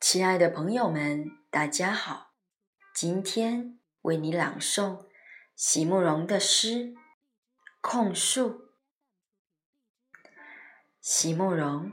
亲爱的朋友们，大家好！今天为你朗诵席慕容的诗《控诉》。席慕容，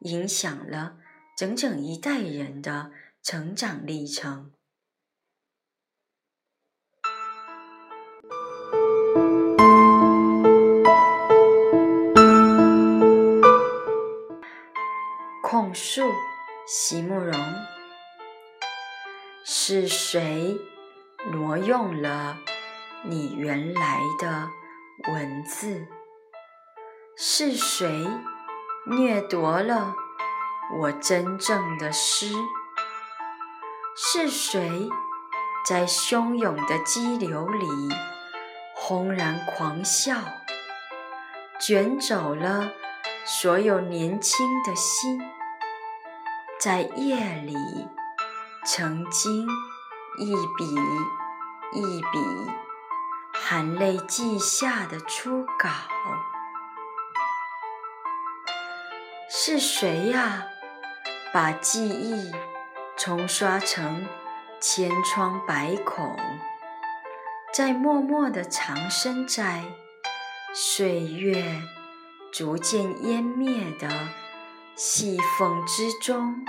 影响了整整一代人的成长历程。控诉，席慕容。是谁挪用了你原来的文字？是谁掠夺了我真正的诗？是谁在汹涌的激流里轰然狂笑，卷走了所有年轻的心？在夜里。曾经一笔一笔含泪记下的初稿，是谁呀？把记忆冲刷成千疮百孔，在默默的藏身在岁月逐渐湮灭的细缝之中。